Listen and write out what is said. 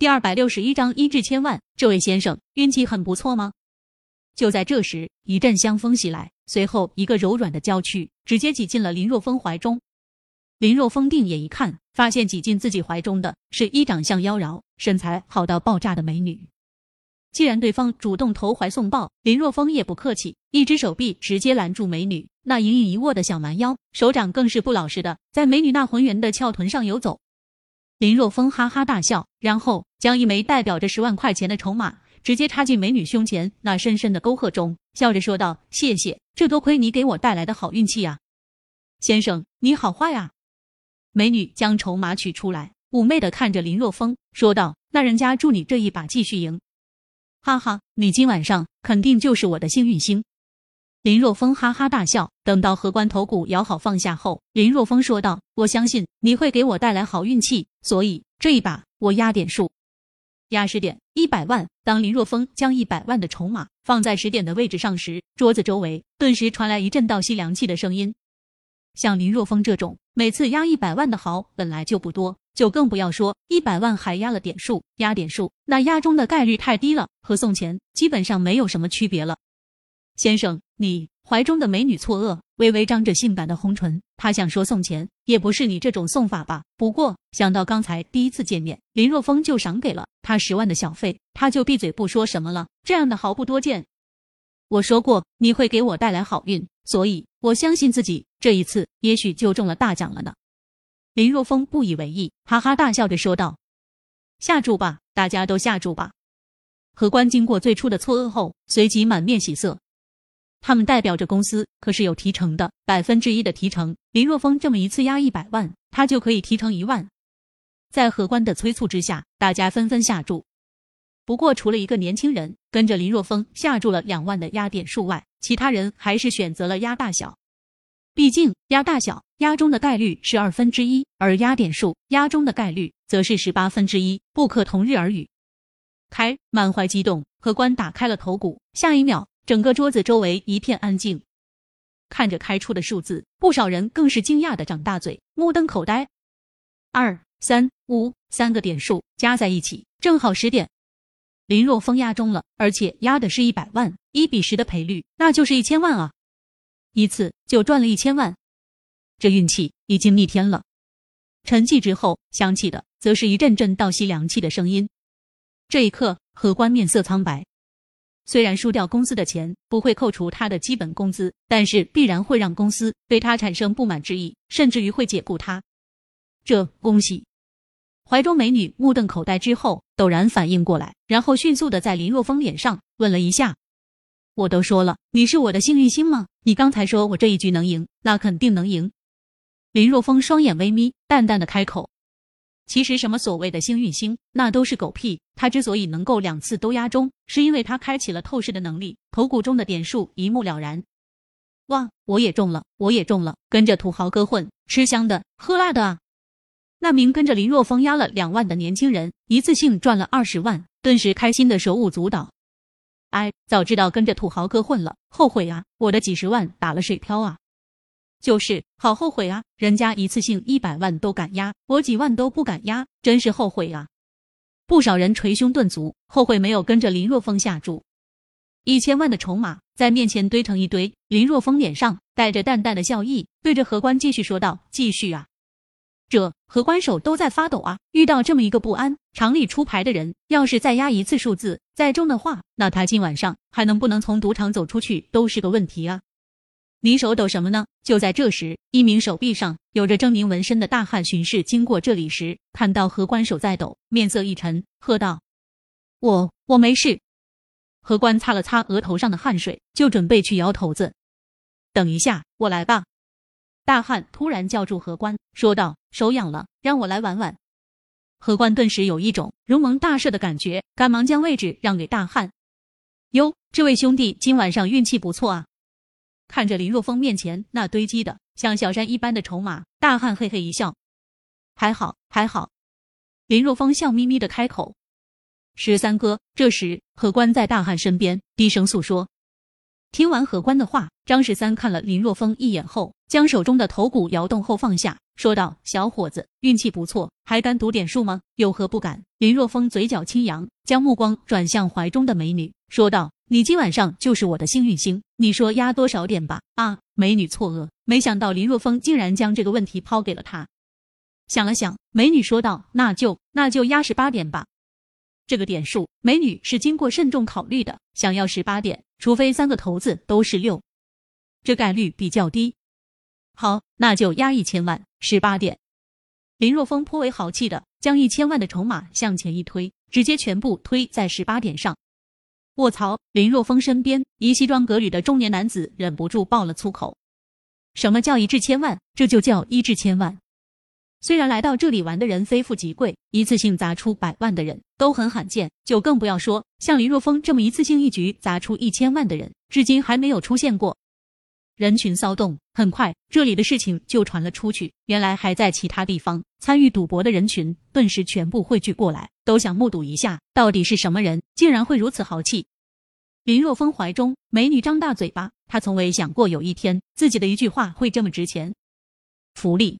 第二百六十一章一掷千万。这位先生运气很不错吗？就在这时，一阵香风袭来，随后一个柔软的娇躯直接挤进了林若风怀中。林若风定眼一看，发现挤进自己怀中的是一长相妖娆、身材好到爆炸的美女。既然对方主动投怀送抱，林若风也不客气，一只手臂直接拦住美女那隐隐一握的小蛮腰，手掌更是不老实的在美女那浑圆的翘臀上游走。林若风哈哈大笑，然后将一枚代表着十万块钱的筹码直接插进美女胸前那深深的沟壑中，笑着说道：“谢谢，这多亏你给我带来的好运气啊，先生，你好坏呀！”美女将筹码取出来，妩媚的看着林若风说道：“那人家祝你这一把继续赢。”哈哈，你今晚上肯定就是我的幸运星。林若风哈哈大笑。等到荷官头骨摇好放下后，林若风说道：“我相信你会给我带来好运气，所以这一把我压点数，压十点一百万。”当林若风将一百万的筹码放在十点的位置上时，桌子周围顿时传来一阵倒吸凉气的声音。像林若风这种每次压一百万的豪本来就不多。就更不要说一百万还压了点数，压点数那压中的概率太低了，和送钱基本上没有什么区别了。先生，你怀中的美女错愕，微微张着性感的红唇，她想说送钱也不是你这种送法吧？不过想到刚才第一次见面，林若风就赏给了他十万的小费，他就闭嘴不说什么了。这样的毫不多见。我说过你会给我带来好运，所以我相信自己这一次也许就中了大奖了呢。林若风不以为意，哈哈大笑着说道：“下注吧，大家都下注吧。”何官经过最初的错愕后，随即满面喜色。他们代表着公司，可是有提成的，百分之一的提成。林若风这么一次压一百万，他就可以提成一万。在何官的催促之下，大家纷纷下注。不过，除了一个年轻人跟着林若风下注了两万的压点数外，其他人还是选择了压大小。毕竟压大小。压中的概率是二分之一，而压点数压中的概率则是十八分之一，不可同日而语。开，满怀激动，荷官打开了头骨，下一秒，整个桌子周围一片安静。看着开出的数字，不少人更是惊讶的张大嘴，目瞪口呆。二、三、五，三个点数加在一起正好十点。林若风压中了，而且压的是一百万，一比十的赔率，那就是一千万啊！一次就赚了一千万。这运气已经逆天了。沉寂之后，响起的则是一阵阵倒吸凉气的声音。这一刻，何官面色苍白。虽然输掉公司的钱不会扣除他的基本工资，但是必然会让公司对他产生不满之意，甚至于会解雇他。这恭喜！怀中美女目瞪口呆之后，陡然反应过来，然后迅速的在林若风脸上吻了一下。我都说了，你是我的幸运星吗？你刚才说我这一局能赢，那肯定能赢。林若风双眼微眯，淡淡的开口：“其实什么所谓的幸运星，那都是狗屁。他之所以能够两次都压中，是因为他开启了透视的能力，头骨中的点数一目了然。哇，我也中了，我也中了！跟着土豪哥混，吃香的喝辣的啊！那名跟着林若风压了两万的年轻人，一次性赚了二十万，顿时开心的手舞足蹈。哎，早知道跟着土豪哥混了，后悔啊！我的几十万打了水漂啊！”就是好后悔啊！人家一次性一百万都敢压，我几万都不敢压，真是后悔啊！不少人捶胸顿足，后悔没有跟着林若风下注。一千万的筹码在面前堆成一堆，林若风脸上带着淡淡的笑意，对着何官继续说道：“继续啊！”这何官手都在发抖啊！遇到这么一个不安、常理出牌的人，要是再压一次数字再中的话，那他今晚上还能不能从赌场走出去都是个问题啊！你手抖什么呢？就在这时，一名手臂上有着狰狞纹身的大汉巡视经过这里时，看到何官手在抖，面色一沉，喝道：“我我没事。”何官擦了擦额头上的汗水，就准备去摇头子。等一下，我来吧。大汉突然叫住何官，说道：“手痒了，让我来玩玩。”何官顿时有一种如蒙大赦的感觉，赶忙将位置让给大汉。哟，这位兄弟今晚上运气不错啊。看着林若风面前那堆积的像小山一般的筹码，大汉嘿嘿一笑：“还好，还好。”林若风笑眯眯的开口：“十三哥。”这时，何官在大汉身边低声诉说。听完何官的话，张十三看了林若风一眼后，将手中的头骨摇动后放下，说道：“小伙子，运气不错，还敢赌点数吗？有何不敢？”林若风嘴角轻扬，将目光转向怀中的美女，说道：“你今晚上就是我的幸运星，你说压多少点吧？”啊！美女错愕，没想到林若风竟然将这个问题抛给了她。想了想，美女说道：“那就那就压十八点吧。”这个点数，美女是经过慎重考虑的，想要十八点，除非三个骰子都是六，这概率比较低。好，那就压一千万，十八点。林若风颇为豪气的将一千万的筹码向前一推，直接全部推在十八点上。卧槽！林若风身边一西装革履的中年男子忍不住爆了粗口：“什么叫一掷千万？这就叫一掷千万！”虽然来到这里玩的人非富即贵，一次性砸出百万的人都很罕见，就更不要说像林若风这么一次性一局砸出一千万的人，至今还没有出现过。人群骚动，很快这里的事情就传了出去。原来还在其他地方参与赌博的人群，顿时全部汇聚过来，都想目睹一下到底是什么人，竟然会如此豪气。林若风怀中，美女张大嘴巴，她从未想过有一天自己的一句话会这么值钱。福利